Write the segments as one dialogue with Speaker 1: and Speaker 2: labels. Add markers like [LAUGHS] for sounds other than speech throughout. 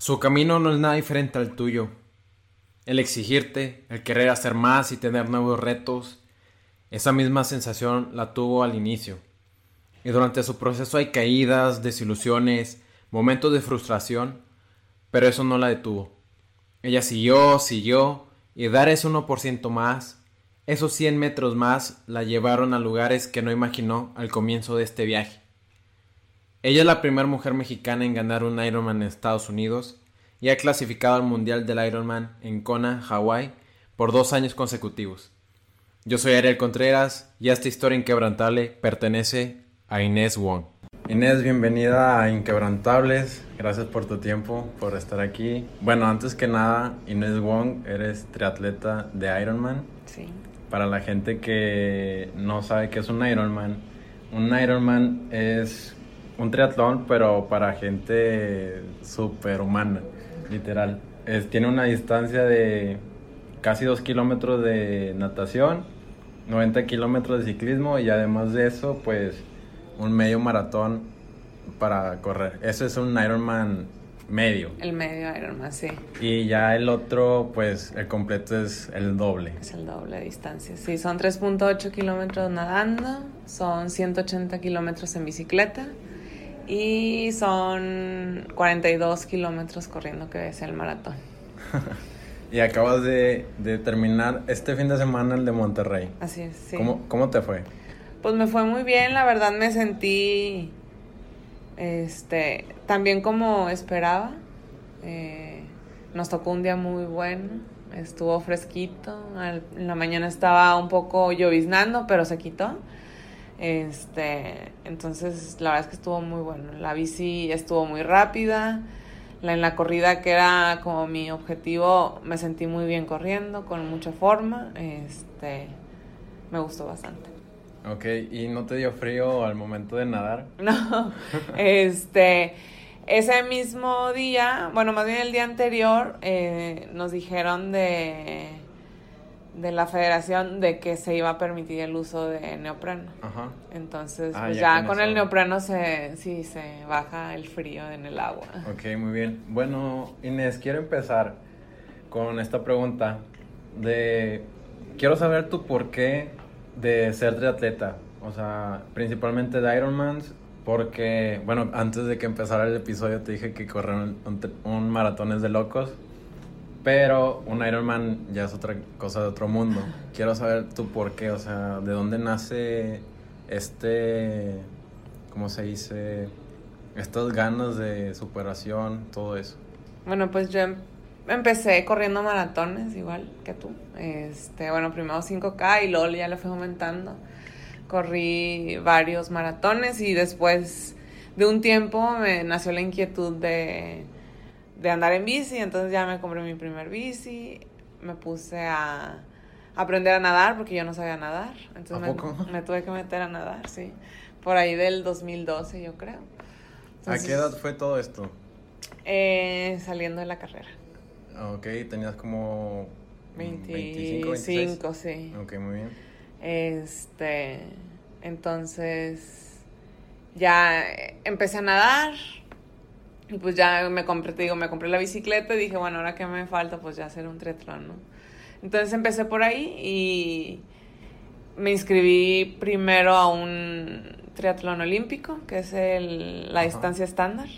Speaker 1: Su camino no es nada diferente al tuyo. El exigirte, el querer hacer más y tener nuevos retos, esa misma sensación la tuvo al inicio. Y durante su proceso hay caídas, desilusiones, momentos de frustración, pero eso no la detuvo. Ella siguió, siguió, y dar ese 1% más, esos 100 metros más, la llevaron a lugares que no imaginó al comienzo de este viaje. Ella es la primera mujer mexicana en ganar un Ironman en Estados Unidos y ha clasificado al Mundial del Ironman en Kona, Hawái, por dos años consecutivos. Yo soy Ariel Contreras y esta historia inquebrantable pertenece a Inés Wong. Inés, bienvenida a Inquebrantables. Gracias por tu tiempo, por estar aquí. Bueno, antes que nada, Inés Wong, eres triatleta de Ironman.
Speaker 2: Sí.
Speaker 1: Para la gente que no sabe qué es un Ironman, un Ironman es un triatlón, pero para gente superhumana, literal. Es, tiene una distancia de casi 2 kilómetros de natación, 90 kilómetros de ciclismo y además de eso, pues un medio maratón para correr. Eso es un Ironman medio.
Speaker 2: El medio Ironman, sí.
Speaker 1: Y ya el otro, pues el completo es el doble.
Speaker 2: Es el doble de distancia. Sí, son 3.8 kilómetros nadando, son 180 kilómetros en bicicleta y son 42 kilómetros corriendo, que es el maratón. [LAUGHS]
Speaker 1: y acabas de, de, terminar este fin de semana el de Monterrey.
Speaker 2: Así es, sí.
Speaker 1: ¿Cómo, ¿Cómo te fue?
Speaker 2: Pues me fue muy bien, la verdad me sentí este también como esperaba. Eh, nos tocó un día muy bueno, estuvo fresquito, en la mañana estaba un poco lloviznando, pero se quitó. Este, entonces la verdad es que estuvo muy bueno. La bici estuvo muy rápida. La, en la corrida que era como mi objetivo, me sentí muy bien corriendo, con mucha forma. Este, me gustó bastante.
Speaker 1: Ok, ¿y no te dio frío al momento de nadar? [LAUGHS]
Speaker 2: No, este, ese mismo día, bueno, más bien el día anterior, eh, nos dijeron de de la federación de que se iba a permitir el uso de neopreno.
Speaker 1: Ajá.
Speaker 2: Entonces,
Speaker 1: Ah,
Speaker 2: pues
Speaker 1: ya
Speaker 2: ya,
Speaker 1: con
Speaker 2: el neopreno se, sí, se baja el frío en el agua.
Speaker 1: Ok, muy bien. Bueno, Inés, quiero empezar con esta pregunta de... Quiero saber tu porqué de ser triatleta. O sea, principalmente de Ironmans, porque, bueno, antes de que empezara el episodio te dije que correr un, un- un maratón es de locos. Pero un Ironman ya es otra cosa de otro mundo. Quiero saber tu por qué, o sea, de dónde nace este, ¿cómo se dice? Estas ganas de superación, todo eso.
Speaker 2: Bueno, pues yo em- empecé corriendo maratones, igual que tú. Este, bueno, primero 5K y luego ya le fui aumentando. Corrí varios maratones y después de un tiempo me nació la inquietud de, de andar en bici, entonces ya me compré mi primer bici, me puse a aprender a nadar porque yo no sabía nadar. Entonces
Speaker 1: ¿A
Speaker 2: me,
Speaker 1: poco?
Speaker 2: me tuve que meter a nadar, sí. Por ahí del 2012, yo creo.
Speaker 1: ¿A qué edad fue todo esto?
Speaker 2: eh, saliendo de la carrera.
Speaker 1: Ah, Ok, tenías como
Speaker 2: 25,
Speaker 1: 25, 26.
Speaker 2: sí.
Speaker 1: Ok, muy bien.
Speaker 2: Este, entonces ya empecé a nadar y pues ya me compré, te digo, me compré la bicicleta y dije, bueno, ahora que me falta, pues ya hacer un triatlón, ¿no? Entonces empecé por ahí y me inscribí primero a un triatlón olímpico, que es el, la
Speaker 1: Ajá.
Speaker 2: distancia estándar.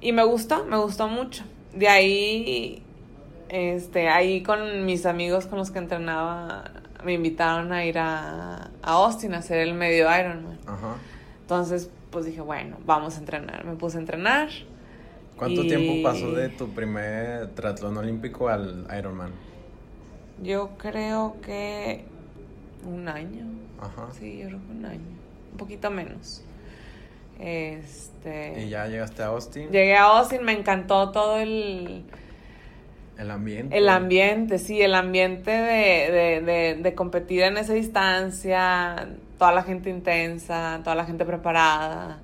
Speaker 2: Y me gustó, me gustó mucho. De ahí, este, ahí con mis amigos con los que entrenaba, me invitaron a ir a, a Austin a hacer el medio Ironman.
Speaker 1: Ajá.
Speaker 2: Entonces, pues dije, bueno, vamos a entrenar. Me puse a entrenar.
Speaker 1: ¿Cuánto
Speaker 2: Y-
Speaker 1: tiempo pasó de tu primer triatlón olímpico al Ironman?
Speaker 2: Yo creo que un año.
Speaker 1: Ajá.
Speaker 2: Sí, yo creo que un año. Un poquito menos. Este.
Speaker 1: Y ya llegaste a Austin.
Speaker 2: Llegué a Austin, me encantó todo el,
Speaker 1: El ambiente.
Speaker 2: el ambiente, sí, el ambiente de, de, de, de competir en esa distancia, toda la gente intensa, toda la gente preparada.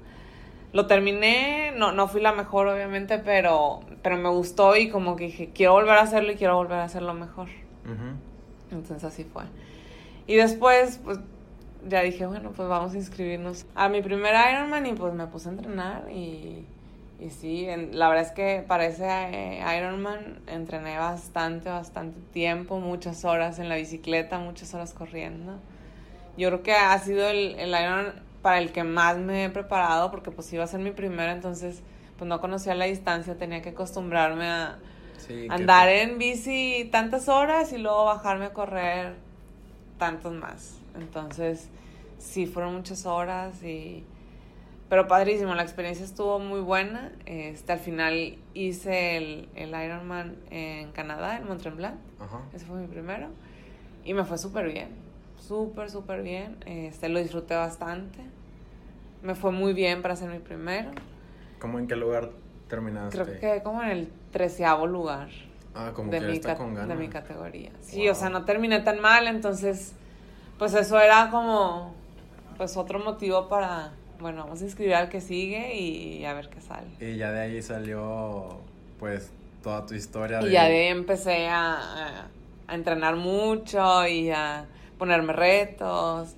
Speaker 2: Lo terminé, no, no fui la mejor obviamente, pero, pero me gustó y como que dije, quiero volver a hacerlo y quiero volver a hacerlo mejor. Entonces así fue. Y después, pues ya dije, bueno, pues vamos a inscribirnos a mi primer Ironman y pues me puse a entrenar y, Y sí, la verdad es que para ese eh, Ironman entrené bastante, bastante tiempo, muchas horas en la bicicleta, muchas horas corriendo. Yo creo que ha sido el, el Ironman para el que más me he preparado porque pues iba a ser mi primero, entonces pues no conocía la distancia, tenía que acostumbrarme a andar en bici tantas horas y luego bajarme a correr tantos más. Entonces, sí, fueron muchas horas y... Pero padrísimo, la experiencia estuvo muy buena. Este, al final hice el, el Ironman en Canadá, en Mont Tremblant. Ese fue mi primero. Y me fue súper bien. Súper, súper bien. Este, lo disfruté bastante. Me fue muy bien para ser mi primero.
Speaker 1: ¿Cómo en qué lugar terminaste?
Speaker 2: Creo que como en el treceavo lugar.
Speaker 1: Ah, como de que mi está con
Speaker 2: ganas. De mi categoría. Sí, o sea, no terminé tan mal, entonces, pues eso era como, pues otro motivo para, bueno, vamos a inscribir al que sigue y a ver qué sale.
Speaker 1: Y ya de ahí salió, pues, toda tu historia.
Speaker 2: Y ya de ahí empecé a, a entrenar mucho y a ponerme retos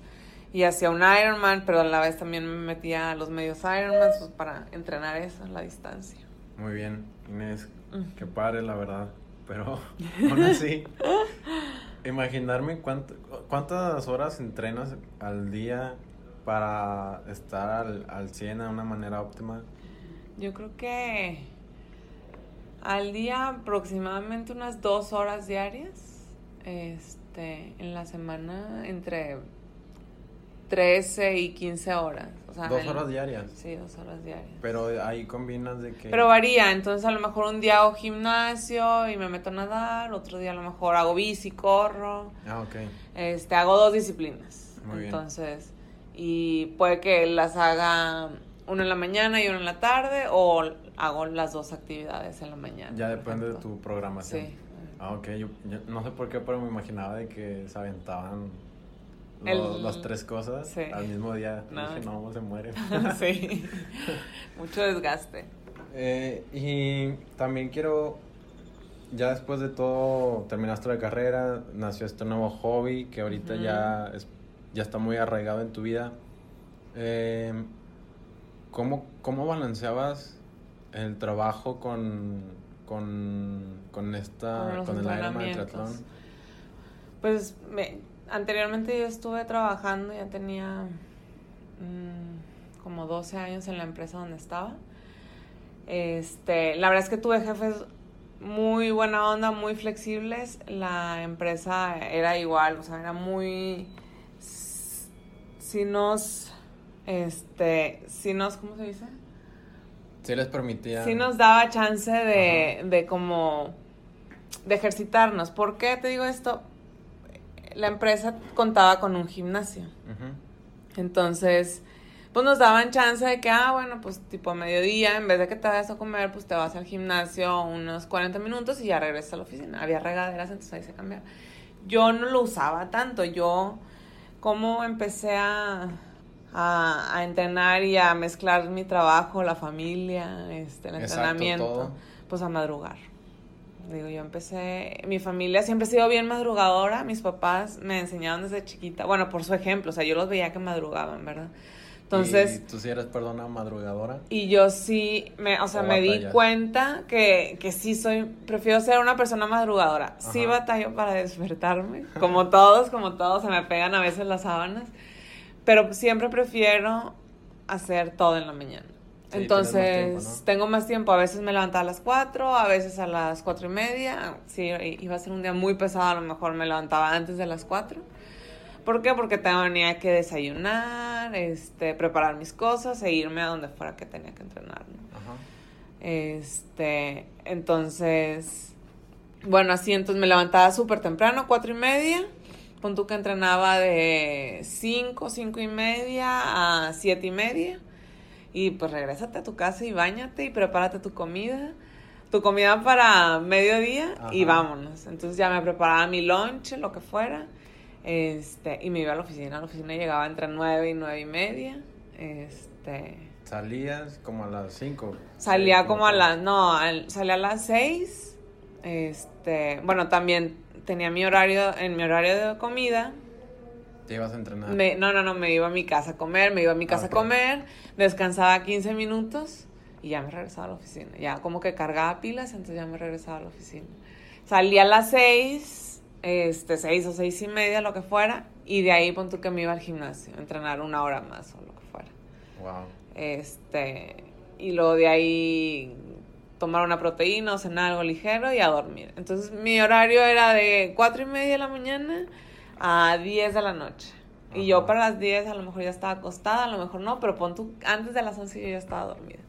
Speaker 2: y hacía un Ironman, pero a la vez también me metía a los medios Ironman pues, para entrenar eso, la distancia.
Speaker 1: Muy bien, Inés, qué padre la verdad, pero [LAUGHS] aún así, imaginarme cuánto, cuántas horas entrenas al día para estar al, al 100 de una manera óptima.
Speaker 2: Yo creo que al día aproximadamente unas dos horas diarias, este, en la semana entre 13 y 15 horas.
Speaker 1: ¿Dos horas diarias?
Speaker 2: Sí, dos horas diarias.
Speaker 1: Pero ahí combinas de que...
Speaker 2: Pero varía, entonces a lo mejor un día hago gimnasio y me meto a nadar, otro día a lo mejor hago bici, corro.
Speaker 1: Ah, ok.
Speaker 2: Este, hago dos disciplinas.
Speaker 1: Muy bien.
Speaker 2: Entonces, y puede que las haga una en la mañana y una en la tarde o hago las dos actividades en la mañana.
Speaker 1: Ya depende de tu programación. Sí. Ah, ok. yo, no sé por qué, pero me imaginaba de que se aventaban las tres cosas al mismo día. No. Dije, no, se muere. [LAUGHS]
Speaker 2: sí, [LAUGHS] mucho desgaste.
Speaker 1: Eh, y también quiero, ya después de todo, terminaste la carrera, nació este nuevo hobby que ahorita ya, es, ya está muy arraigado en tu vida. Eh, ¿cómo, ¿Cómo balanceabas el trabajo con, con, con esta, con, el Ironman triatlón?
Speaker 2: Pues me, anteriormente yo estuve trabajando, ya tenía mm, como 12 años en la empresa donde estaba. Este, la verdad es que tuve jefes muy buena onda, muy flexibles. La empresa era igual, o sea, era muy si nos este, si nos ¿cómo se dice?
Speaker 1: Si les permitía.
Speaker 2: Si nos daba chance de, de como de ejercitarnos. ¿Por qué te digo esto? la empresa contaba con un gimnasio. Entonces, pues nos daban chance de que, ah, bueno, pues tipo a mediodía, en vez de que te vayas a comer, pues te vas al gimnasio unos 40 minutos y ya regresas a la oficina. Había regaderas, entonces ahí se cambiaba. Yo no lo usaba tanto, yo como empecé a, a, a entrenar y a mezclar mi trabajo, la familia, este, el entrenamiento, pues a madrugar. Digo, yo empecé, mi familia siempre ha sido bien madrugadora, mis papás me enseñaron desde chiquita, bueno, por su ejemplo, o sea, yo los veía que madrugaban, ¿verdad? Entonces...
Speaker 1: ¿Y tú sí eres, perdona, madrugadora?
Speaker 2: Y yo sí, me, o sea, me di cuenta que, que sí soy, prefiero ser una persona madrugadora. Sí batallo para despertarme, como [LAUGHS] todos, como todos, se me pegan a veces las sábanas, pero siempre prefiero hacer todo en la mañana. Entonces, tengo más tiempo. A veces me levantaba a las 4, a veces a las cuatro y media. Sí, iba a ser un día muy pesado, a lo mejor me levantaba antes de las 4. ¿Por qué? Porque tenía que desayunar, este, preparar mis cosas e irme a donde fuera que tenía que entrenar. Ajá. Este, entonces, bueno, así entonces me levantaba súper temprano, cuatro y media. Pon tú que entrenaba de 5, cinco y media a siete y media y pues regrésate a tu casa y bañate y prepárate tu comida, tu comida para mediodía y vámonos. Entonces ya me preparaba mi lunch, lo que fuera, este, y me iba a la oficina. A la oficina llegaba entre nueve y nueve y media, este...
Speaker 1: ¿Salías como a las cinco?
Speaker 2: Salía como a las, no, salía a las seis, este, bueno, también tenía mi horario, en mi horario de comida,
Speaker 1: ¿Te ibas a entrenar?
Speaker 2: no, no, no, me iba a mi casa a comer, me iba a mi casa a comer, descansaba 15 minutos y ya me regresaba a la oficina. Ya como que cargaba pilas, entonces ya me regresaba a la oficina. Salía a las seis, este, seis o seis y media, lo que fuera, y de ahí pon tú que me iba al gimnasio, a entrenar una hora más o lo que fuera.
Speaker 1: Wow.
Speaker 2: Este, y luego de ahí tomar una proteína o cenar algo ligero y a dormir. Entonces mi horario era de cuatro y media de la mañana a 10 de la noche. Y yo para las 10 a lo mejor ya estaba acostada, a lo mejor no, pero pon tú, antes de las 11 yo ya estaba dormida.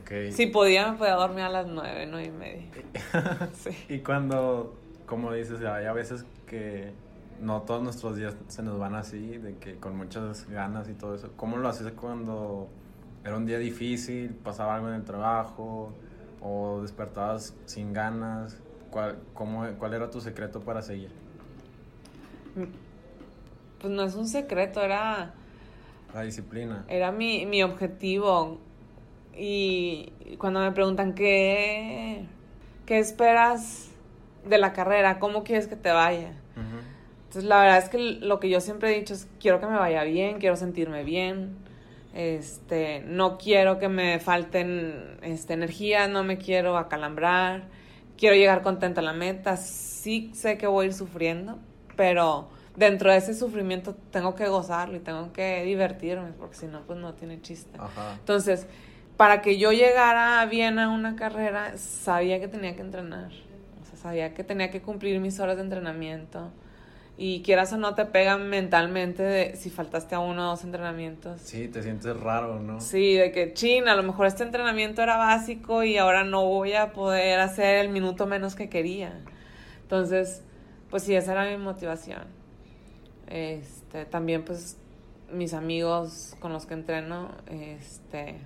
Speaker 1: Ok.
Speaker 2: Si podía, me podía dormir a las 9, 9 y media. [LAUGHS] [LAUGHS] Sí.
Speaker 1: Y cuando, como dices, hay a veces que no todos nuestros días se nos van así, de que con muchas ganas y todo eso. ¿Cómo lo haces cuando era un día difícil, pasaba algo en el trabajo o despertabas sin ganas? ¿Cuál, cómo, cuál era tu secreto para seguir?
Speaker 2: Pues no es un secreto, era,
Speaker 1: La disciplina.
Speaker 2: era mi, mi objetivo. Y cuando me preguntan qué, qué esperas de la carrera, cómo quieres que te vaya. Entonces, la verdad es que lo que yo siempre he dicho es, quiero que me vaya bien, quiero sentirme bien, este, no quiero que me falten este, energía, no me quiero acalambrar, quiero llegar contenta a la meta, sí sé que voy a ir sufriendo, pero dentro de ese sufrimiento tengo que gozarlo y tengo que divertirme, porque si no, pues no tiene chiste.
Speaker 1: Ajá.
Speaker 2: Entonces, para que yo llegara bien a una carrera, sabía que tenía que entrenar. O sea, sabía que tenía que cumplir mis horas de entrenamiento. Y quieras o no, te pegan mentalmente de si faltaste a uno o dos entrenamientos.
Speaker 1: Sí, te sientes raro, ¿no?
Speaker 2: Sí, de que, chin, a lo mejor este entrenamiento era básico y ahora no voy a poder hacer el minuto menos que quería. Entonces, pues sí, esa era mi motivación. Este, también, pues, mis amigos con los que entreno, este,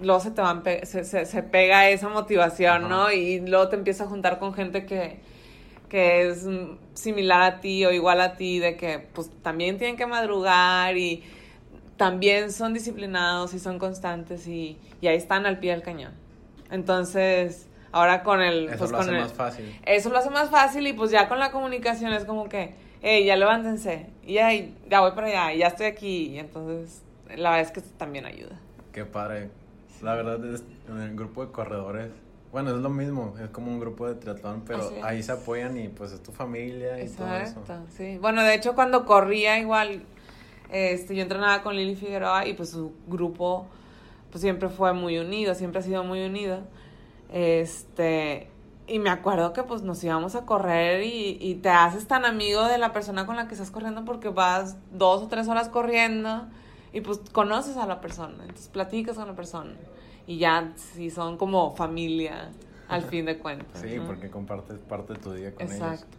Speaker 2: luego se te van, pe- se, se, se pega esa motivación,
Speaker 1: Ajá.
Speaker 2: ¿no? Y luego te empiezas a juntar con gente que, que es similar a ti o igual a ti, de que, pues, también tienen que madrugar y también son disciplinados y son constantes y, y ahí están al pie del cañón. Entonces, ahora con el...
Speaker 1: Eso
Speaker 2: pues,
Speaker 1: lo
Speaker 2: con
Speaker 1: hace
Speaker 2: el-
Speaker 1: más fácil.
Speaker 2: eso lo hace más fácil y pues ya con la comunicación es como que, hey, ya levántense, y ya, ya voy para allá, y ya estoy aquí, y entonces la verdad es que esto también ayuda.
Speaker 1: Qué padre. La verdad es en el grupo de corredores. Bueno, es lo mismo, es como un grupo de triatlón, pero ahí se apoyan y pues es tu familia y todo eso.
Speaker 2: Exacto, sí. Bueno, de hecho cuando corría igual, este, yo entrenaba con Lili Figueroa y pues su grupo pues siempre fue muy unido, siempre ha sido muy unido. Este, y me acuerdo que pues nos íbamos a correr y, y te haces tan amigo de la persona con la que estás corriendo porque vas dos o tres horas corriendo y pues conoces a la persona, entonces platicas con la persona y ya sí son como familia al fin de cuentas.
Speaker 1: Sí,
Speaker 2: ¿no?
Speaker 1: porque compartes parte de tu día con ellos.
Speaker 2: Exacto.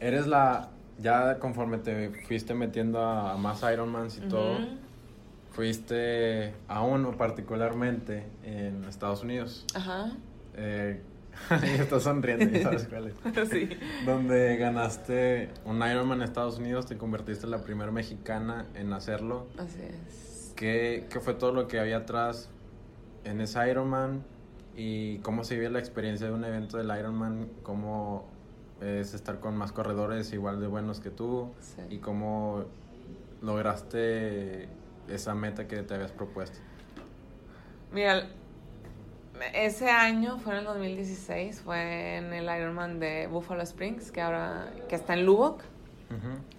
Speaker 1: Eres la, ya conforme te fuiste metiendo a, más Ironmans y todo, fuiste a uno particularmente en Estados Unidos.
Speaker 2: Ajá.
Speaker 1: Eh, [LAUGHS] y estás sonriendo, ya sabes cuál es. [LAUGHS]
Speaker 2: sí.
Speaker 1: Donde ganaste un Ironman en Estados Unidos, te convertiste en la primera mexicana en hacerlo.
Speaker 2: Así es.
Speaker 1: ¿Qué, qué fue todo lo que había atrás en ese Ironman? ¿Y cómo se vive la experiencia de un evento del Ironman? ¿Cómo es estar con más corredores igual de buenos que tú?
Speaker 2: Sí.
Speaker 1: ¿Y cómo lograste esa meta que te habías propuesto?
Speaker 2: Mira, ese año fue en el 2016, fue en el Ironman de Buffalo Springs, que ahora que está en Lubbock.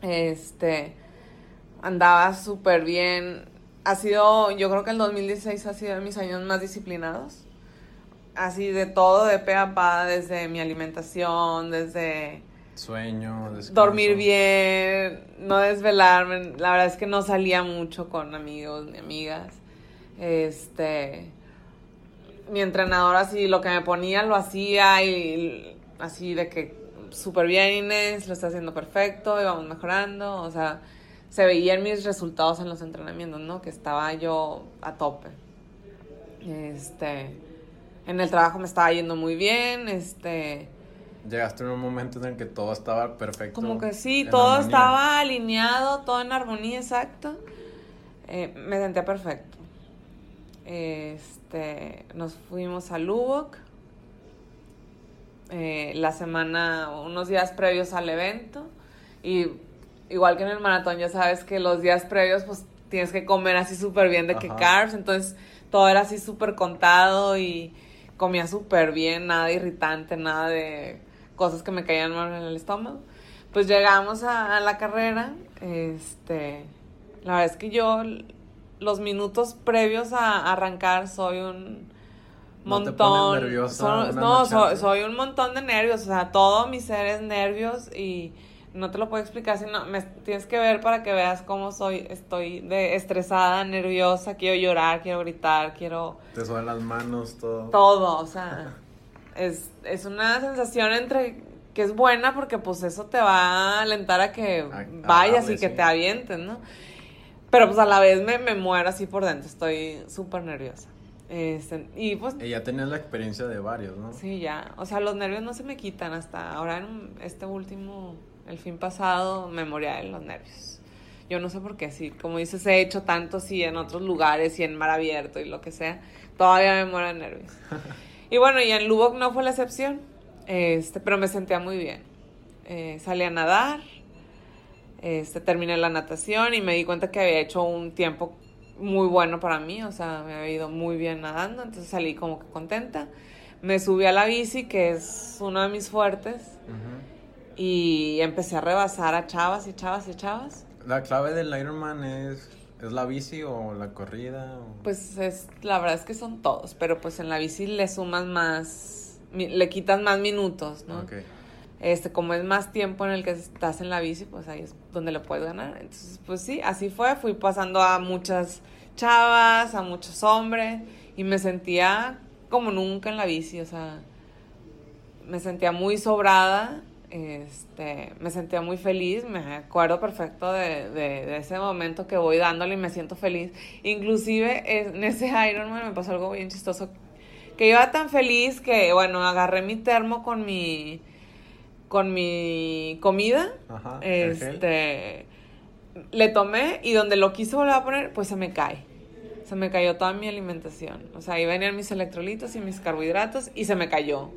Speaker 2: Este andaba súper bien. Ha sido, yo creo que el 2016 ha sido de mis años más disciplinados. Así de todo, de pe a pa, desde mi alimentación, desde
Speaker 1: Sueño, descanso.
Speaker 2: dormir bien, no desvelarme. La verdad es que no salía mucho con amigos ni amigas. Este, mi entrenador así lo que me ponía lo hacía y así de que súper bien Inés, lo está haciendo perfecto y vamos mejorando. O sea, se veían mis resultados en los entrenamientos, ¿no? Que estaba yo a tope. Este, en el trabajo me estaba yendo muy bien, este,
Speaker 1: Llegaste en un momento en el que todo estaba perfecto.
Speaker 2: como que sí, todo
Speaker 1: armonía.
Speaker 2: estaba alineado, todo en armonía, exacto. Eh, me sentía perfecto. Este, nos fuimos a Lubbock. eh, la semana, unos días previos al evento. Y igual que en el maratón, ya sabes que los días previos, pues tienes que comer así súper bien de que carbs, entonces todo era así súper contado y comía súper bien, nada irritante, nada de cosas que me caían mal en el estómago. Pues llegamos a, a la carrera, este, la verdad es que yo los minutos previos a arrancar soy un
Speaker 1: ¿No te
Speaker 2: montón, son- no,
Speaker 1: noche
Speaker 2: soy, un montón de nervios, o sea, todo mi ser es nervios y no te lo puedo explicar, sino me tienes que ver para que veas cómo soy, estoy de estresada, nerviosa, quiero llorar, quiero gritar, quiero
Speaker 1: Te suenan las manos, todo.
Speaker 2: todo, o sea, [LAUGHS] es, es una sensación entre que es buena porque pues eso te va a alentar a que
Speaker 1: A- a
Speaker 2: vayas
Speaker 1: darle,
Speaker 2: y que
Speaker 1: sí.
Speaker 2: te avientes, ¿no? Pero pues a la vez me, me muero así por dentro, estoy súper nerviosa. Este, y pues
Speaker 1: Y ya tenías la experiencia de varios, ¿no?
Speaker 2: Sí, ya. O sea, los nervios no se me quitan hasta ahora en este último, el fin pasado, me moría de los nervios. Yo no sé por qué, sí. Como dices, he hecho tanto, sí, en otros lugares y en mar abierto y lo que sea. Todavía me muero de nervios. [LAUGHS] Y bueno, y en Lubbock no fue la excepción. Este, pero me sentía muy bien. Eh, salí a nadar. Este, terminé la natación y me di cuenta que había hecho un tiempo muy bueno para mí, o sea, me había ido muy bien nadando, entonces salí como que contenta. Me subí a la bici, que es uno de mis fuertes, y empecé a rebasar a chavas y chavas y chavas.
Speaker 1: La clave del Ironman es, es la bici o la corrida. o-
Speaker 2: Pues es, la verdad es que son todos, pero pues en la bici le sumas más, le quitas más minutos, ¿no?
Speaker 1: Ok.
Speaker 2: Este, como es más tiempo en el que estás en la bici, pues ahí es donde lo puedes ganar. Entonces, pues sí, así fue. Fui pasando a muchas chavas, a muchos hombres, y me sentía como nunca en la bici, o sea, me sentía muy sobrada, este, me sentía muy feliz, me acuerdo perfecto de, de- ese momento que voy dándole y me siento feliz. Inclusive en ese Ironman me pasó algo bien chistoso, que iba tan feliz que, bueno, agarré mi termo con mi, con mi comida,
Speaker 1: Ajá.
Speaker 2: este, le tomé y donde lo quise volver a poner, pues se me cae. Se me cayó toda mi alimentación. O sea, ahí venían mis electrolitos y mis carbohidratos y se me cayó.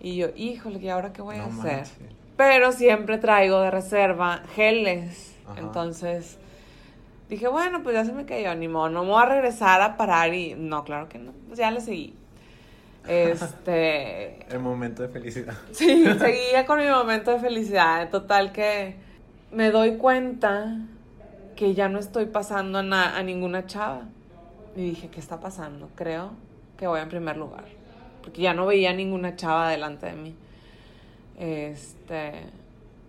Speaker 2: Y yo, híjole, ¿y ahora qué voy a hacer?
Speaker 1: manches.
Speaker 2: Pero siempre traigo de reserva geles.
Speaker 1: Ajá.
Speaker 2: Entonces dije, bueno, pues ya se me cayó, ni modo, no me voy a regresar a parar y no, claro que no, pues ya le seguí. Este,
Speaker 1: El momento de felicidad. [LAUGHS]
Speaker 2: Sí, seguía con mi momento de felicidad. Total que me doy cuenta que ya no estoy pasando a, na- a ninguna chava. Y dije, ¿qué está pasando? Creo que voy en primer lugar. Porque ya no veía ninguna chava delante de mí. Este.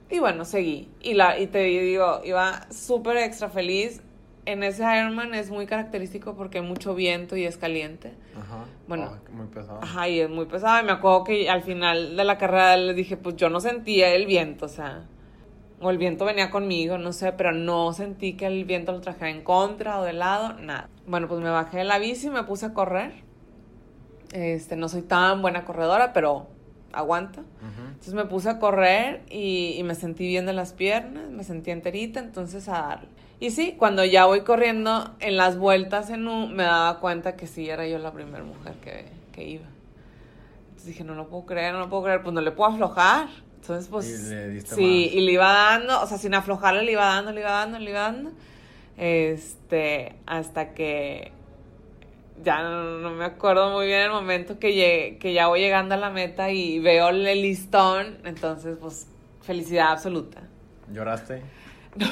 Speaker 2: Y bueno, seguí. Y, la, y te digo, iba súper extra feliz. En ese Ironman es muy característico porque hay mucho viento y es caliente.
Speaker 1: Ajá.
Speaker 2: Bueno.
Speaker 1: Ah, muy pesado.
Speaker 2: Ajá, y es muy pesado. Y me acuerdo que al final de la carrera le dije, pues yo no sentía el viento, o sea, o el viento venía conmigo, no sé, pero no sentí que el viento lo trajera en contra o de lado, nada. Bueno, pues me bajé de la bici y me puse a correr. Este, no soy tan buena corredora, pero aguanta. Entonces me puse a correr y, y me sentí bien de las piernas, me sentí enterita, entonces a darle. Y sí, cuando ya voy corriendo en las vueltas en U, me daba cuenta que sí, era yo la primera mujer que, que iba. Entonces dije, no lo puedo creer, no lo puedo creer, pues no le puedo aflojar. Entonces, pues,
Speaker 1: Y le
Speaker 2: sí,
Speaker 1: más.
Speaker 2: y le iba dando, o sea, sin aflojarle, le iba dando, le iba dando, le iba dando. Este, hasta que ya no, no me acuerdo muy bien el momento que, llegué, que ya voy llegando a la meta y veo el listón, entonces pues felicidad absoluta.
Speaker 1: ¿Lloraste? [LAUGHS]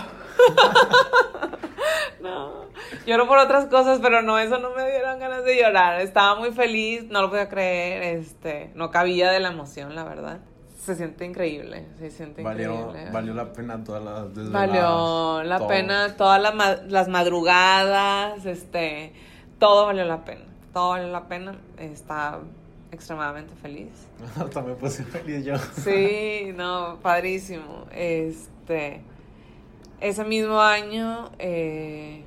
Speaker 2: No, lloro por otras cosas, pero no, eso no me dieron ganas de llorar. Estaba muy feliz, no lo podía creer, este, no cabía de la emoción, la verdad. Se siente increíble, se siente
Speaker 1: Valió,
Speaker 2: increíble.
Speaker 1: valió la pena todas las desveladas.
Speaker 2: Valió la
Speaker 1: todo.
Speaker 2: pena todas las, ma- las madrugadas, este, todo valió la pena, todo valió la pena. Está extremadamente feliz. [LAUGHS]
Speaker 1: Me puse feliz yo.
Speaker 2: Sí, no, padrísimo. Este, ese mismo año, eh,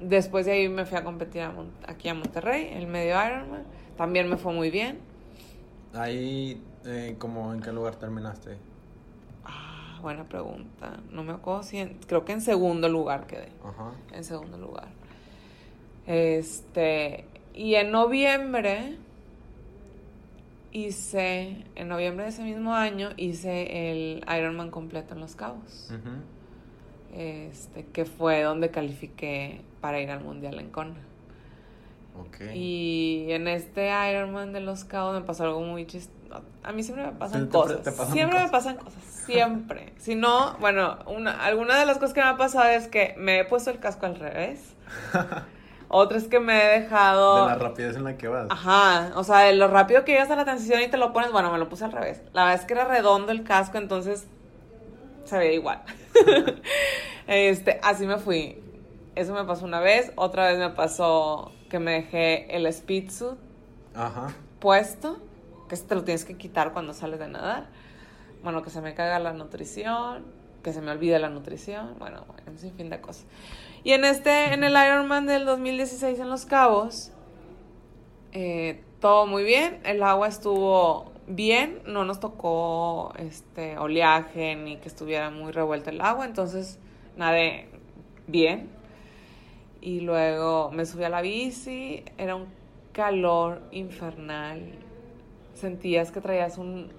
Speaker 2: después de ahí me fui a competir a Mon- aquí a Monterrey, el medio Ironman. También me fue muy bien.
Speaker 1: Ahí, eh, como en qué lugar terminaste?
Speaker 2: Ah, buena pregunta. No me acuerdo si, en- creo que en segundo lugar quedé.
Speaker 1: Ajá.
Speaker 2: en segundo lugar. Este, y en noviembre hice, en noviembre de ese mismo año hice el Ironman completo en Los Cabos. Este, que fue donde califiqué para ir al Mundial en Kona. Y en este Ironman de los Cabos me pasó algo muy chistoso. A mí siempre me pasan
Speaker 1: Te-
Speaker 2: cosas.
Speaker 1: te pasan
Speaker 2: siempre me pasan cosas. Siempre. [LAUGHS] si no, bueno, una, alguna de las cosas que me ha pasado es que me he puesto el casco al revés. [LAUGHS] Otra es que me he dejado.
Speaker 1: De la rapidez en la que vas.
Speaker 2: Ajá, o sea, de lo rápido que llegas a la transición y te lo pones, bueno, me lo puse al revés. La verdad es que era redondo el casco, entonces se veía igual. [LAUGHS] este, así me fui. Eso me pasó una vez, otra vez me pasó que me dejé el speed suit
Speaker 1: Ajá.
Speaker 2: puesto, que te lo tienes que quitar cuando sales de nadar. Bueno, que se me caiga la nutrición, que se me olvide la nutrición, bueno, un sinfín de cosas. Y en este, en el Ironman del 2016 en Los Cabos, eh, todo muy bien, el agua estuvo bien, no nos tocó este oleaje ni que estuviera muy revuelta el agua, entonces nadé bien. Y luego me subí a la bici, era un calor infernal. Sentías que traías un...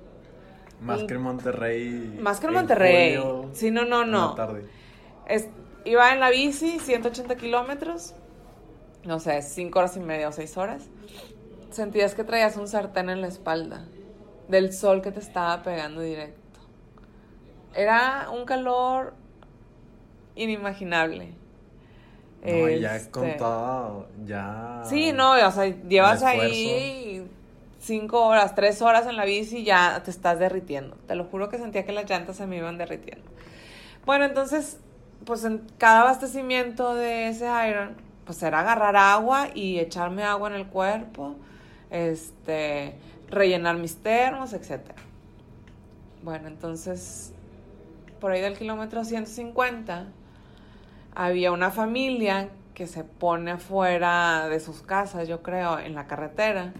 Speaker 1: Más
Speaker 2: Un-
Speaker 1: que en Monterrey.
Speaker 2: Más que en Monterrey.
Speaker 1: julio,
Speaker 2: Sí, no, no, no.
Speaker 1: tarde.
Speaker 2: Es- iba en la bici, 180 kilómetros, no sé, 5 horas y media o 6 horas. Sentías que traías un sartén en la espalda, del sol que te estaba pegando directo. Era un calor inimaginable.
Speaker 1: No, ya
Speaker 2: Este,
Speaker 1: con todo, ya.
Speaker 2: Sí, no, o sea, llevas ahí cinco horas, tres horas en la bici y ya te estás derritiendo. Te lo juro que sentía que las llantas se me iban derritiendo. Bueno, entonces, pues en cada abastecimiento de ese Iron, pues era agarrar agua y echarme agua en el cuerpo, este, rellenar mis termos, etcétera. Bueno, entonces, por ahí del kilómetro 150, había una familia que se pone afuera de sus casas, yo creo, en la carretera,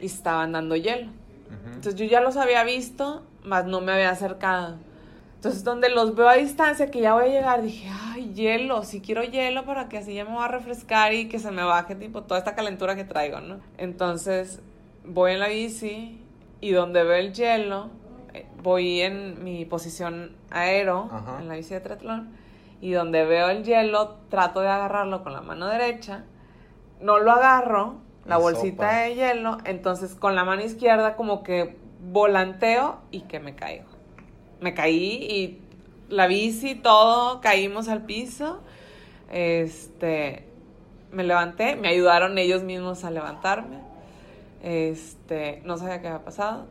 Speaker 2: y estaban dando hielo. Entonces yo ya los había visto, más no me había acercado. Entonces donde los veo a distancia, que ya voy a llegar, dije, ay, hielo, sí quiero hielo para que así ya me voy a refrescar y que se me baje tipo toda esta calentura que traigo, ¿no? Entonces voy en la bici y donde veo el hielo, eh, voy en mi posición aero,
Speaker 1: Ajá.
Speaker 2: en la bici de triatlón, y donde veo el hielo, trato de agarrarlo con la mano derecha, no lo agarro, la bolsita
Speaker 1: sopa.
Speaker 2: de hielo, entonces con la mano izquierda como que volanteo y que me caigo. Me caí y la bici, todo, caímos al piso. Este, me levanté, me ayudaron ellos mismos a levantarme. Este, no sabía qué había pasado.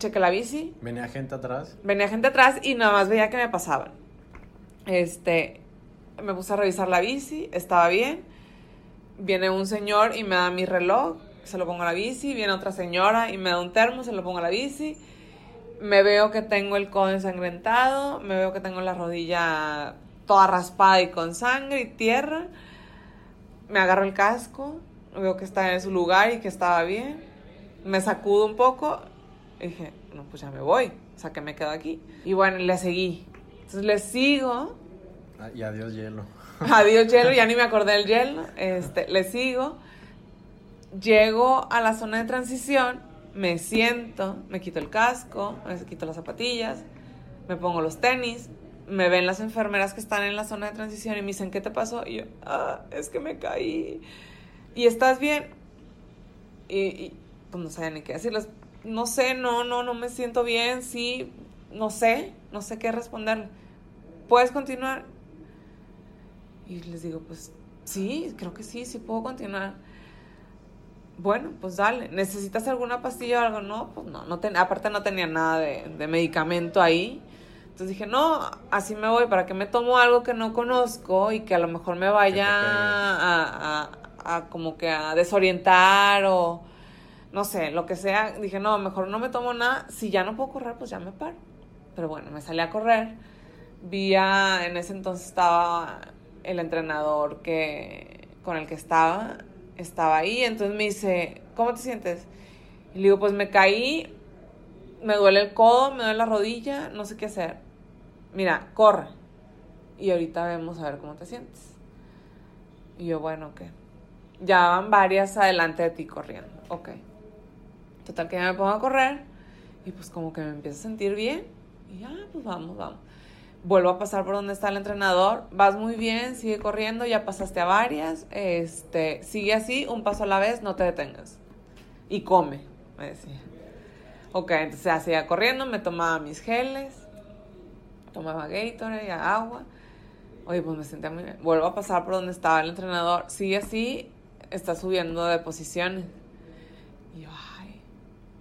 Speaker 2: Chequé la bici,
Speaker 1: Venía gente atrás.
Speaker 2: venía gente atrás y nada más veía que me pasaban. Este, me puse a revisar la bici, estaba bien. Viene un señor y me da mi reloj, se lo pongo a la bici. Viene otra señora y me da un termo, se lo pongo a la bici. Me veo que tengo el codo ensangrentado, me veo que tengo la rodilla toda raspada y con sangre y tierra. Me agarro el casco, veo que está en su lugar y que estaba bien. Me sacudo un poco y dije, no, pues ya me voy, o sea que me quedo aquí. Y bueno, le seguí. Entonces le sigo,
Speaker 1: Ah, Y adiós, hielo. [LAUGHS]
Speaker 2: adiós hielo, ya ni me acordé del hielo, este, le sigo. Llego a la zona de transición, me siento, me quito el casco, me quito las zapatillas, me pongo los tenis, me ven las enfermeras que están en la zona de transición y me dicen, ¿qué te pasó? Y yo, ah, es que me caí. ¿Y estás bien? Y, y, pues no sabía ni qué decirles. No sé, no, no, no me siento bien, sí, no sé, no sé qué responder. ¿Puedes continuar? Y les digo, pues sí, creo que sí, sí puedo continuar. Bueno, pues dale. ¿Necesitas alguna pastilla o algo? No, pues no. no ten- aparte no tenía nada de, de medicamento ahí. Entonces dije, no, así me voy. ¿Para qué me tomo algo que no conozco y que a lo mejor me vaya
Speaker 1: Que
Speaker 2: a, a- como que a desorientar o no sé, lo que sea? Dije, no, mejor no me tomo nada. Si ya no puedo correr, pues ya me paro. Pero bueno, me salí a correr. Vi a, en ese entonces estaba el entrenador que, con el que estaba, estaba ahí, entonces me dice, ¿cómo te sientes? Y le digo, pues me caí, me duele el codo, me duele la rodilla, no sé qué hacer. Mira, corre. Y ahorita vemos a ver cómo te sientes. Y yo, bueno, ok. Ya van varias adelante de ti corriendo. Ok. Total que ya me pongo a correr y pues como que me empiezo a sentir bien. Y ya, pues vamos, vamos. vuelvo a pasar por donde está el entrenador, vas muy bien, sigue corriendo, ya pasaste a varias, este, sigue así, un paso a la vez, no te detengas. Y come, me decía. Ok, entonces hacía corriendo, me tomaba mis geles, tomaba Gatorade, agua. Oye, pues me sentía muy bien. Vuelvo a pasar por donde estaba el entrenador, sigue así, está subiendo de posiciones. Y yo, ay,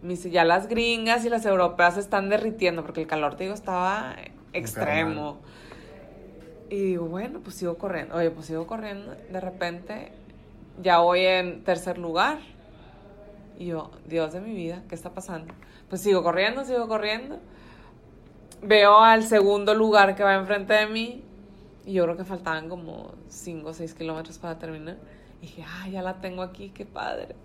Speaker 2: me dice, ya las gringas y las europeas se están derritiendo, porque el calor, te digo, estaba extremo. Y digo, bueno, pues sigo corriendo. Oye, pues sigo corriendo. De repente, ya voy en tercer lugar. Y yo, Dios de mi vida, ¿qué está pasando? Pues sigo corriendo, sigo corriendo. Veo al segundo lugar que va enfrente de mí. Y yo creo que faltaban como 5 o 6 kilómetros para terminar. Y dije, ah, ya la tengo aquí, qué padre.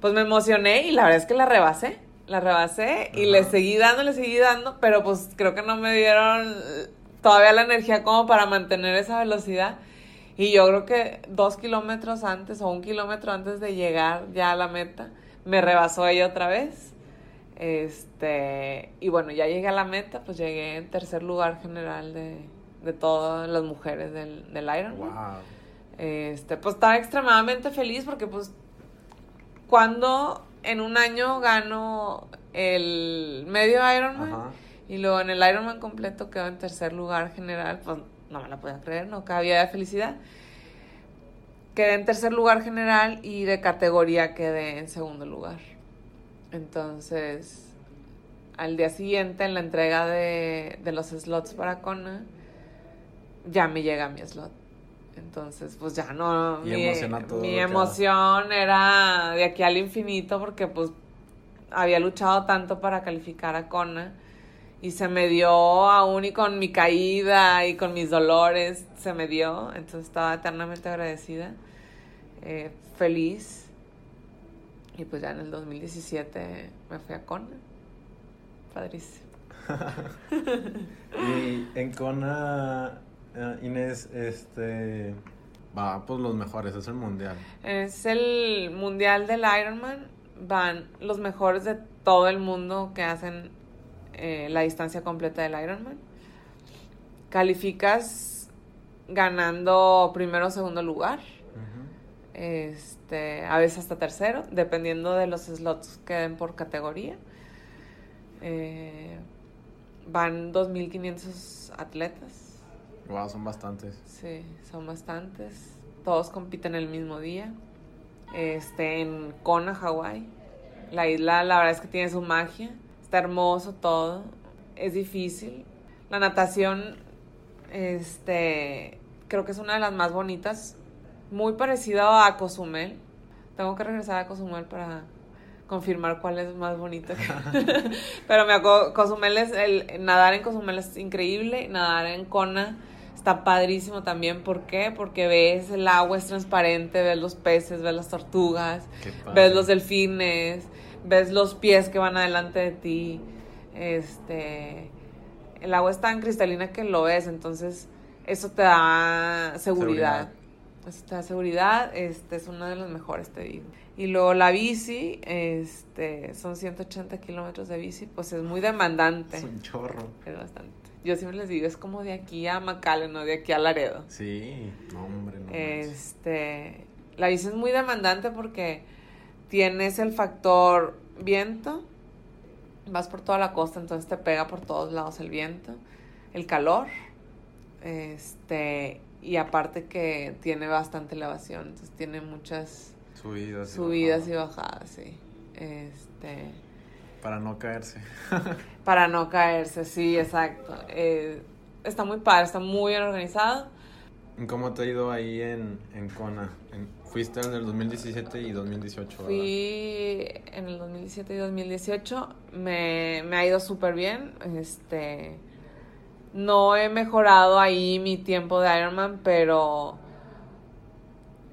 Speaker 2: Pues me emocioné y la verdad es que la rebasé la rebasé y le seguí dando, le seguí dando, pero pues creo que no me dieron todavía la energía como para mantener esa velocidad. Y yo creo que dos kilómetros antes o un kilómetro antes de llegar ya a la meta, me rebasó ella otra vez. Este, y bueno, ya llegué a la meta, pues llegué en tercer lugar general de, de todas las mujeres del, del Ironman. Este, pues estaba extremadamente feliz porque pues cuando en un año gano el medio Ironman y luego en el Ironman completo quedo en tercer lugar general, pues no me la podía creer, no cabía de felicidad. Quedé en tercer lugar general y de categoría quedé en segundo lugar. Entonces, al día siguiente, en la entrega de, de los slots para Kona, ya me llega mi slot. Entonces, pues ya no. mi, mi emoción era de aquí al infinito porque, pues, había luchado tanto para calificar a Kona y se me dio aún y con mi caída y con mis dolores, se me dio. Entonces estaba eternamente agradecida, eh, feliz. Y pues ya en el 2017 me fui a Kona. Padrísimo. [LAUGHS]
Speaker 1: y en Kona Ah, Inés, este. Va, pues los mejores, es el mundial.
Speaker 2: Es el mundial del Ironman. Van los mejores de todo el mundo que hacen eh, la distancia completa del Ironman. Calificas ganando primero o segundo lugar. Este, a veces hasta tercero, dependiendo de los slots que den por categoría. Eh, van 2.500 atletas
Speaker 1: Wow, son bastantes.
Speaker 2: Sí, son bastantes. Todos compiten el mismo día. Este, en Kona, Hawái. La isla, la verdad es que tiene su magia. Está hermoso todo. Es difícil. La natación, este, creo que es una de las más bonitas. Muy parecida a Cozumel. Tengo que regresar a Cozumel para confirmar cuál es más bonita. [LAUGHS] [LAUGHS] Pero me Cozumel es el nadar en Cozumel es increíble, nadar en Kona Está padrísimo también. ¿Por qué? Porque ves el agua es transparente, ves los peces, ves las tortugas, ves los delfines, ves los pies que van adelante de ti. Este, el agua es tan cristalina que lo ves, entonces eso te da seguridad. Eso te da seguridad, este es uno de los mejores, te digo. Y luego la bici, este, son 180 kilómetros de bici, pues es muy demandante.
Speaker 1: Es un chorro.
Speaker 2: Es bastante. Yo siempre les digo, es como de aquí a McAllen, no de aquí a Laredo.
Speaker 1: Sí, no, hombre, no.
Speaker 2: Este, la bici es muy demandante porque tienes el factor viento, vas por toda la costa, entonces te pega por todos lados el viento, el calor, este, y aparte que tiene bastante elevación, entonces tiene muchas
Speaker 1: subidas,
Speaker 2: subidas y bajadas, sí. Este,
Speaker 1: para no caerse. [LAUGHS]
Speaker 2: Para no caerse, sí, exacto. Eh, está muy padre, está muy bien organizado.
Speaker 1: ¿Cómo te ha ido ahí en, en Kona? ¿Fuiste en el 2017 y 2018?
Speaker 2: Fui en el 2017 y 2018. Me, me ha ido súper bien. Este, no he mejorado ahí mi tiempo de Ironman, pero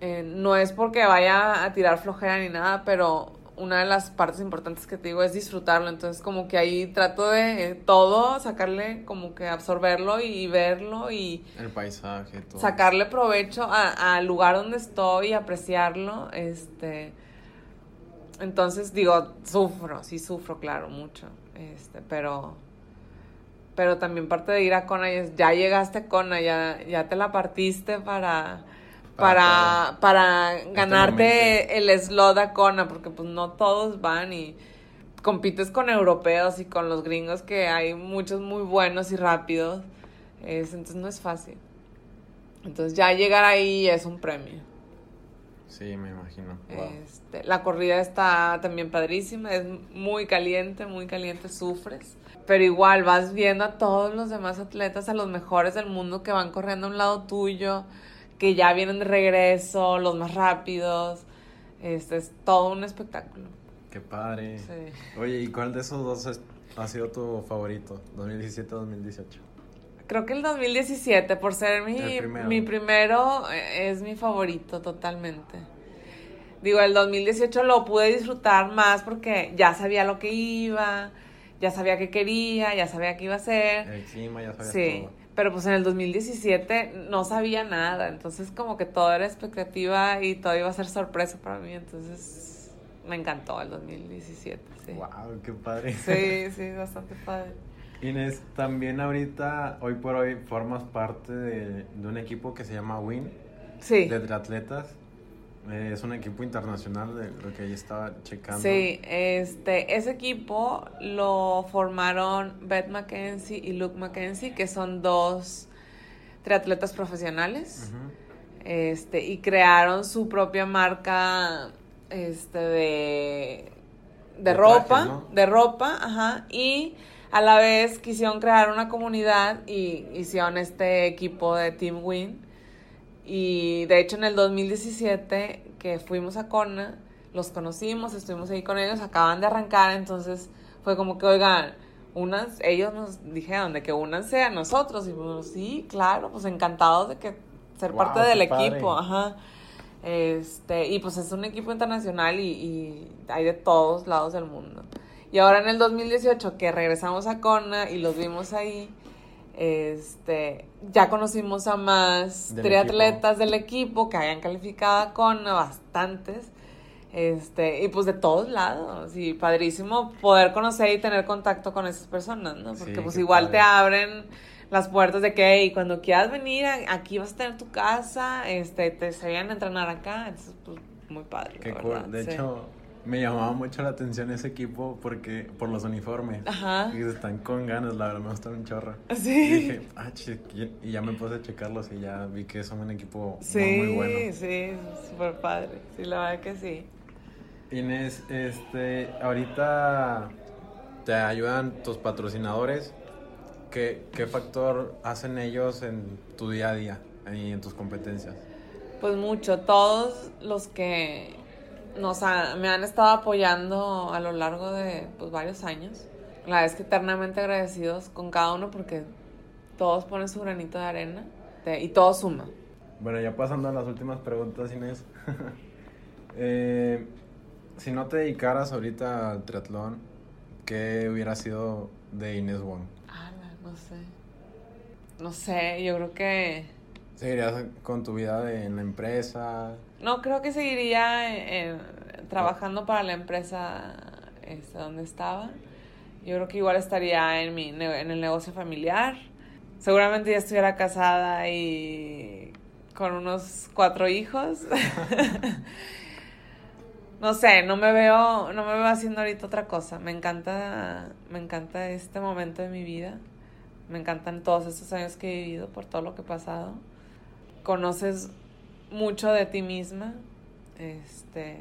Speaker 2: eh, no es porque vaya a tirar flojera ni nada, pero una de las partes importantes que te digo es disfrutarlo. Entonces, como que ahí trato de todo, sacarle, como que absorberlo y verlo y.
Speaker 1: El paisaje, todo.
Speaker 2: Sacarle provecho al lugar donde estoy, apreciarlo. Este. Entonces, digo, sufro, sí sufro, claro, mucho. Este, pero. pero también parte de ir a Kona es, ya llegaste a Kona, ya, ya te la partiste para, para, para
Speaker 1: Este
Speaker 2: ganarte el slot a Kona, porque pues no todos van y compites con europeos y con los gringos que hay muchos muy buenos y rápidos, es, entonces no es fácil. Entonces ya llegar ahí es un premio.
Speaker 1: Sí, me imagino. Wow.
Speaker 2: Este, la corrida está también padrísima, es muy caliente, muy caliente, sufres. Pero igual vas viendo a todos los demás atletas, a los mejores del mundo que van corriendo a un lado tuyo, que ya vienen de regreso, los más rápidos. Este es todo un espectáculo.
Speaker 1: Qué padre.
Speaker 2: Sí.
Speaker 1: Oye, ¿y cuál de esos dos es- ha sido tu favorito? 2017-2018.
Speaker 2: Creo que el 2017, por ser mi,
Speaker 1: primero.
Speaker 2: mi primero, eh, es mi favorito totalmente. Digo, el 2018 lo pude disfrutar más porque ya sabía lo que iba, ya sabía qué quería, ya sabía qué iba a hacer.
Speaker 1: El clima, ya sabías
Speaker 2: Sí,
Speaker 1: todo.
Speaker 2: Pero pues en el 2017 no sabía nada, entonces como que todo era expectativa y todo iba a ser sorpresa para mí, entonces me encantó el 2017, sí.
Speaker 1: Wow, qué padre.
Speaker 2: Sí, sí, bastante padre.
Speaker 1: Inés, también ahorita, hoy por hoy, formas parte de, de un equipo que se llama WIN,
Speaker 2: Sí.
Speaker 1: de triatletas. Eh, es un equipo internacional de lo que yo estaba checando.
Speaker 2: Sí, este, ese equipo lo formaron Beth Mackenzie y Luke Mackenzie, que son dos triatletas profesionales. Este, y crearon su propia marca este de de,
Speaker 1: De
Speaker 2: ropa,
Speaker 1: trajes, ¿no?
Speaker 2: de ropa, ajá, y a la vez quisieron crear una comunidad y hicieron este equipo de Team Win. Y de hecho en el 2017 que fuimos a Kona, los conocimos, estuvimos ahí con ellos, acaban de arrancar, entonces fue como que, oigan, unas, ellos nos dijeron de que únanse a nosotros, y pues sí, claro, pues encantados de que ser parte del
Speaker 1: padre.
Speaker 2: equipo, ajá. Este, y pues es un equipo internacional y, y hay de todos lados del mundo. Y ahora en el 2018 que regresamos a Kona y los vimos ahí, este, ya conocimos a más
Speaker 1: Del
Speaker 2: triatletas del equipo que hayan calificado a Kona, bastantes. Este, y pues de todos lados, y padrísimo poder conocer y tener contacto con esas personas, ¿no? Porque
Speaker 1: Sí,
Speaker 2: pues igual
Speaker 1: padre.
Speaker 2: te abren las puertas de que hey, cuando quieras venir a- aquí vas a tener tu casa, este, te sabían entrenar acá, entonces pues muy padre.
Speaker 1: Qué
Speaker 2: la
Speaker 1: cool. De
Speaker 2: sí.
Speaker 1: hecho, me llamaba mucho la atención ese equipo porque por los uniformes.
Speaker 2: Ajá.
Speaker 1: Y están con ganas, la verdad, me gustan un chorro. [LAUGHS] Y
Speaker 2: Sí.
Speaker 1: dije, ah, che, y- y ya me puse a checarlos y ya vi que son un equipo
Speaker 2: Sí,
Speaker 1: muy, muy bueno.
Speaker 2: sí, súper padre. Sí, la verdad que sí.
Speaker 1: Inés, este, ahorita te ayudan tus patrocinadores. ¿Qué, qué factor hacen ellos en tu día a día y en tus competencias?
Speaker 2: Pues mucho, todos los que nos ha- me han estado apoyando a lo largo de pues, varios años. La verdad es que eternamente agradecidos con cada uno porque todos ponen su granito de arena y todo suma.
Speaker 1: Bueno, ya pasando a las últimas preguntas, Inés. [LAUGHS] Eh, si no te dedicaras ahorita al triatlón, ¿qué hubiera sido de Inés Wong?
Speaker 2: Ala, no sé. No sé, yo creo que...
Speaker 1: ¿Seguirías con tu vida de- en la empresa?
Speaker 2: No, creo que seguiría eh, trabajando para la empresa este, donde estaba. Yo creo que igual estaría en, mi, en el negocio familiar. Seguramente ya estuviera casada y con unos cuatro hijos. [LAUGHS] no sé, no me veo, no me veo haciendo ahorita otra cosa. Me encanta, me encanta este momento de mi vida. Me encantan todos estos años que he vivido por todo lo que he pasado. Conoces mucho de ti misma. Este,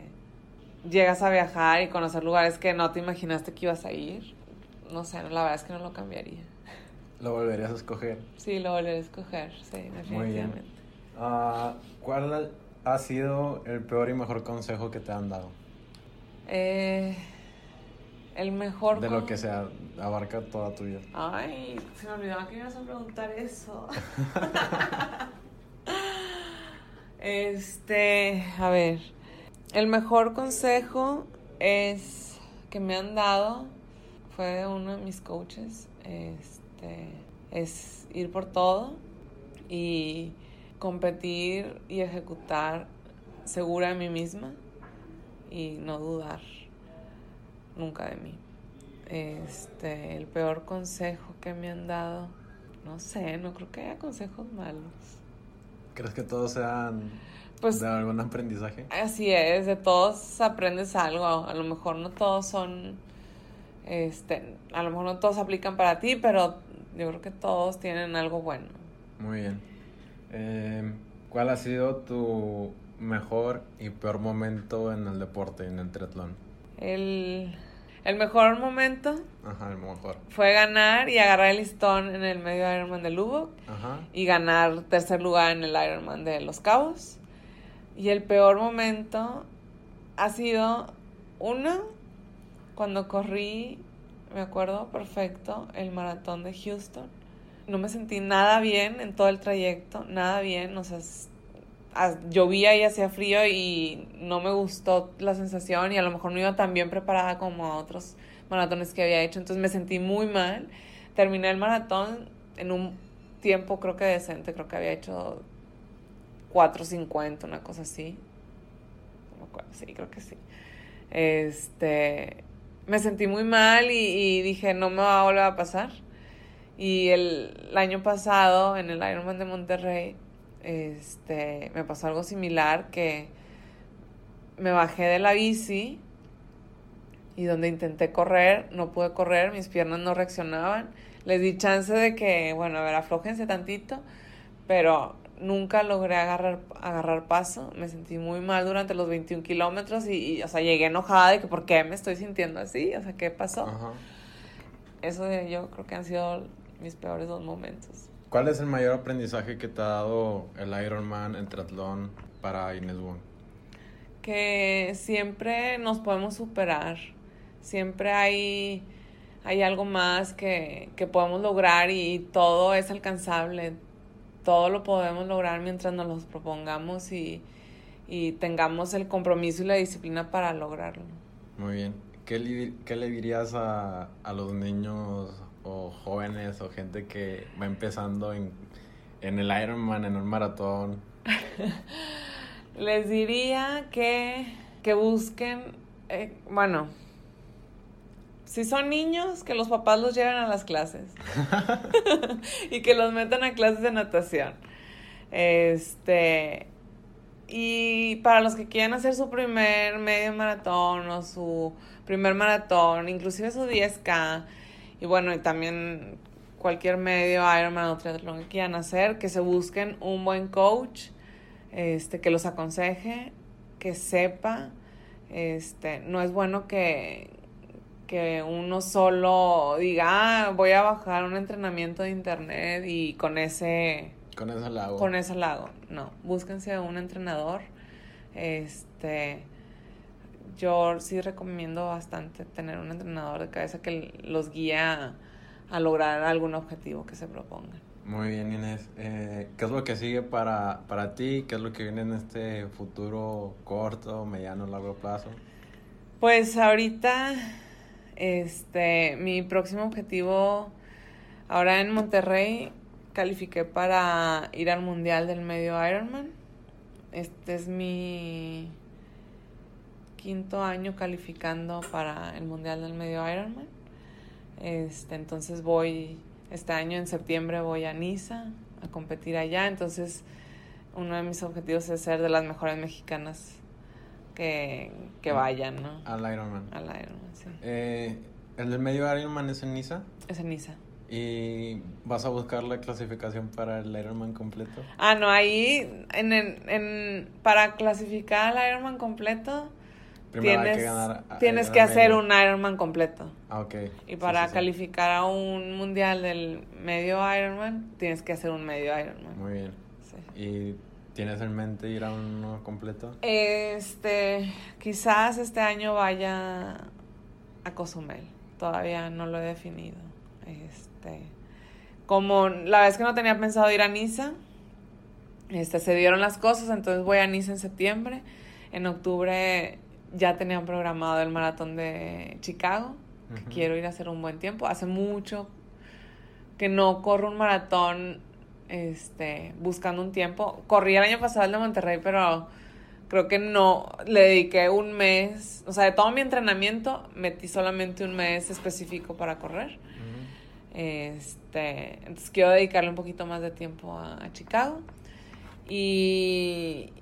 Speaker 2: llegas a viajar y conocer lugares que no te imaginaste que ibas a ir. No sé, la verdad es que no lo cambiaría.
Speaker 1: ¿Lo volverías a escoger?
Speaker 2: Sí, lo volveré a escoger, sí,
Speaker 1: Muy bien.
Speaker 2: definitivamente.
Speaker 1: Ah, ¿Cuál ha sido el peor y mejor consejo que te han dado?
Speaker 2: Eh, el mejor...
Speaker 1: De lo que sea, abarca toda tu vida.
Speaker 2: Ay, se me olvidaba que me ibas a preguntar eso. [LAUGHS] [LAUGHS] este, a ver, el mejor consejo es que me han dado fue de uno de mis coaches. Este, es ir por todo y competir y ejecutar segura de mí misma y no dudar nunca de mí. Este, el peor consejo que me han dado. No sé, no creo que haya consejos malos.
Speaker 1: ¿Crees que todos sean
Speaker 2: Pues
Speaker 1: de algún aprendizaje?
Speaker 2: así es, de todos aprendes algo. A lo mejor no todos son, este, a lo mejor no todos aplican para ti, pero yo creo que todos tienen algo bueno.
Speaker 1: Muy bien. Eh, ¿Cuál ha sido tu mejor y peor momento en el deporte, en el triatlón?
Speaker 2: El, el mejor momento
Speaker 1: Ajá, el mejor.
Speaker 2: fue ganar y agarrar el listón en el medio Ironman de Lubbock
Speaker 1: Ajá.
Speaker 2: y ganar tercer lugar en el Ironman de Los Cabos. Y el peor momento ha sido uno cuando corrí, me acuerdo perfecto, el maratón de Houston. No me sentí nada bien en todo el trayecto, nada bien, o sea, llovía y hacía frío y no me gustó la sensación y a lo mejor no iba tan bien preparada como a otros maratones que había hecho, entonces me sentí muy mal. Terminé el maratón en un tiempo creo que decente, creo que había hecho 4.50, una cosa así. No me acuerdo, sí, creo que sí. Este, me sentí muy mal y, dije, no me va a volver a pasar. Y el, el año pasado, en el Ironman de Monterrey, este, me pasó algo similar que me bajé de la bici y donde intenté correr, no pude correr, mis piernas no reaccionaban. Les di chance de que, bueno, a ver, aflójense tantito, pero nunca logré agarrar, agarrar paso. Me sentí muy mal durante los 21 kilómetros y, y, o sea, llegué enojada de que por qué me estoy sintiendo así, o sea, ¿qué pasó?
Speaker 1: Ajá.
Speaker 2: Eso de- yo creo que han sido mis peores dos momentos.
Speaker 1: ¿Cuál es el mayor aprendizaje que te ha dado el Ironman, el triatlón para Inés Wong?
Speaker 2: que siempre nos podemos superar, siempre hay, hay algo más que, que podemos lograr y todo es alcanzable, todo lo podemos lograr mientras nos lo propongamos y, y tengamos el compromiso y la disciplina para lograrlo.
Speaker 1: Muy bien. ¿Qué le, qué le dirías a, a los niños o jóvenes o gente que va empezando en, en el Ironman, en un maratón? [LAUGHS]
Speaker 2: Les diría que, que busquen, eh, bueno, si son niños, que los papás los lleven a las clases [LAUGHS] [LAUGHS] y que los metan a clases de natación. Este, y para los que quieran hacer su primer medio maratón o su primer maratón, inclusive su 10K, y bueno, y también cualquier medio Ironman o triatlón que quieran hacer, que se busquen un buen coach este, que los aconseje, que sepa, este, no es bueno que, que uno solo diga, ah, voy a bajar un entrenamiento de internet y con ese,
Speaker 1: Con eso la hago.
Speaker 2: con eso lo hago. No, búsquense un entrenador, este, yo sí recomiendo bastante tener un entrenador de cabeza que los guía a, lograr algún objetivo que se propongan.
Speaker 1: Muy bien, Inés. Eh, ¿Qué es lo que sigue para, para ti? ¿Qué es lo que viene en este futuro corto, mediano, largo plazo?
Speaker 2: Pues ahorita, este, mi próximo objetivo, ahora en Monterrey, califiqué para ir al Mundial del Medio Ironman. Este es mi quinto año calificando para el Mundial del Medio Ironman. Este, entonces voy, este año en septiembre voy a Niza a competir allá. Entonces, uno de mis objetivos es ser de las mejores mexicanas que, que vayan, ¿no?
Speaker 1: Al Ironman.
Speaker 2: Al Ironman, sí.
Speaker 1: Eh, el del medio Ironman es en Niza.
Speaker 2: Es en Niza.
Speaker 1: ¿Y vas a buscar la clasificación para el Ironman completo?
Speaker 2: Ah, no, ahí en, en, en- para clasificar al Ironman completo
Speaker 1: Primero
Speaker 2: tienes,
Speaker 1: que ganar.
Speaker 2: tienes que hacer
Speaker 1: medio.
Speaker 2: un Ironman completo.
Speaker 1: Ah, ok.
Speaker 2: Y para
Speaker 1: sí, sí.
Speaker 2: calificar a un mundial del medio Ironman, tienes que hacer un medio Ironman.
Speaker 1: Muy bien. ¿Y tienes en mente ir a uno completo?
Speaker 2: Este, quizás este año vaya a Cozumel. Todavía no lo he definido. Este, como la vez que no tenía pensado ir a Niza, este, se dieron las cosas, entonces voy a Niza en septiembre. En octubre ya tenía programado el maratón de Chicago, que quiero ir a hacer un buen tiempo. Hace mucho que no corro un maratón este, buscando un tiempo. Corrí el año pasado el de Monterrey, pero creo que no, le dediqué un mes, o sea, de todo mi entrenamiento, metí solamente un mes específico para correr. Este, entonces quiero dedicarle un poquito más de tiempo a, Chicago. Y,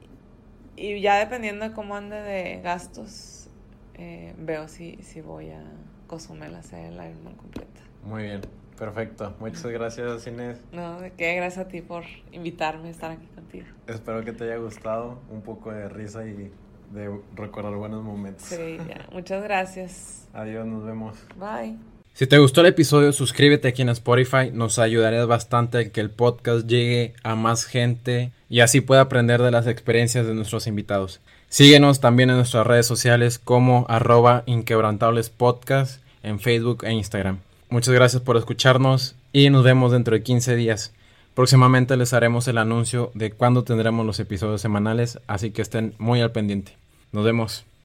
Speaker 2: y ya dependiendo de cómo ande de gastos, eh, veo si, si voy a Cozumel a hacer el Ironman completa.
Speaker 1: Muy bien. Perfecto, muchas gracias Inés.
Speaker 2: No, de qué, gracias a ti por invitarme a estar aquí contigo.
Speaker 1: Espero que te haya gustado, un poco de risa y de recordar buenos momentos.
Speaker 2: Sí, ya. [LAUGHS] muchas gracias.
Speaker 1: Adiós, nos vemos.
Speaker 2: Bye.
Speaker 1: Si te gustó el episodio, suscríbete aquí en Spotify, nos ayudaría bastante a que el podcast llegue a más gente y así pueda aprender de las experiencias de nuestros invitados. Síguenos también en nuestras redes sociales como arroba inquebrantables podcast en Facebook e Instagram. Muchas gracias por escucharnos y nos vemos dentro de 15 días. Próximamente les haremos el anuncio de cuándo tendremos los episodios semanales, así que estén muy al pendiente. Nos vemos.